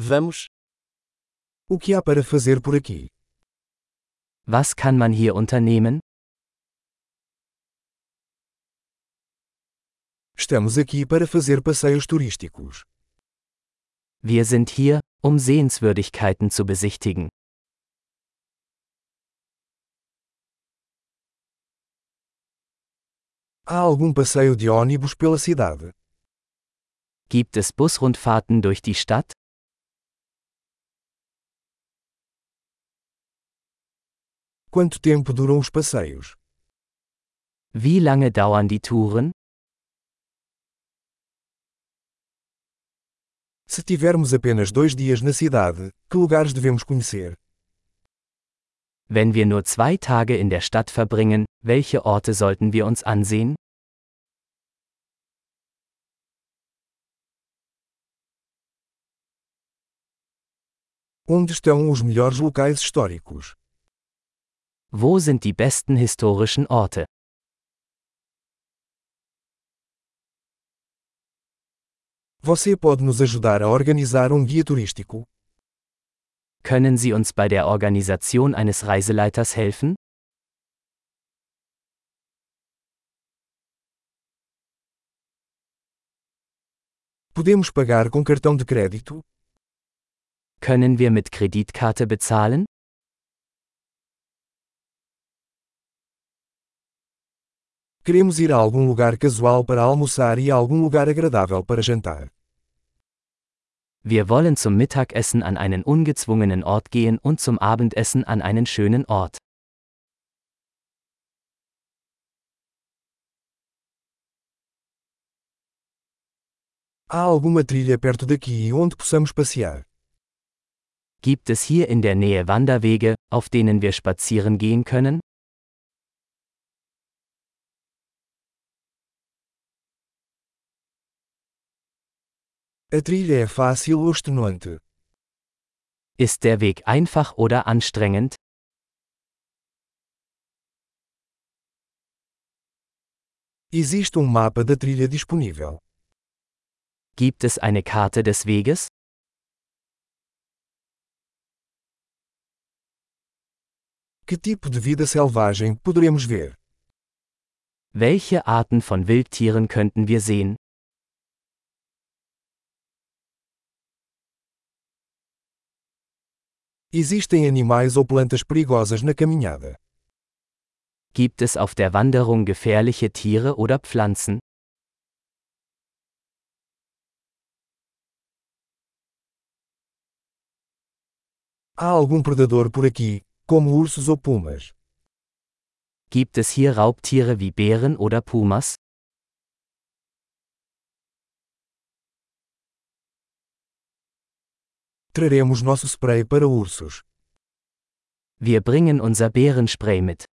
Vamos. O que há para fazer por aqui? Was kann man hier unternehmen? Estamos aqui para fazer passeios turísticos. Wir sind hier, um Sehenswürdigkeiten zu besichtigen. Há algum passeio de ônibus pela cidade? Gibt es Busrundfahrten durch die Stadt? Quanto tempo duram os passeios? Wie lange dauern die Touren? Se tivermos apenas dois dias na cidade, que lugares devemos conhecer? Wenn wir nur zwei Tage in der Stadt verbringen, welche Orte sollten wir uns ansehen? Onde estão os melhores locais históricos? Wo sind die besten historischen Orte? Você pode nos ajudar a organizar um guia turístico? Können Sie uns bei der Organisation eines Reiseleiters helfen? Podemos pagar com cartão de crédito? Können wir mit Kreditkarte bezahlen? Queremos ir a algum lugar casual para almoçar e a algum lugar agradável para jantar. Wir wollen zum Mittagessen an einen ungezwungenen Ort gehen und zum Abendessen an einen schönen Ort. Há alguma trilha perto daqui onde possamos passear? Gibt es hier in der Nähe Wanderwege, auf denen wir spazieren gehen können? A trilha é fácil ou extenuante? Ist der Weg einfach oder anstrengend? Existe um mapa da trilha disponível. Gibt es eine Karte des Weges? Que tipo de vida selvagem poderemos ver? Welche Arten von Wildtieren könnten wir sehen? Existem animais ou plantas perigosas na caminhada? Gibt es auf der Wanderung gefährliche Tiere oder Pflanzen? Há algum predador por aqui, como ursos ou pumas? Gibt es hier Raubtiere wie Bären oder Pumas? Traremos nosso spray para ursos. Wir bringen unser Bärenspray mit.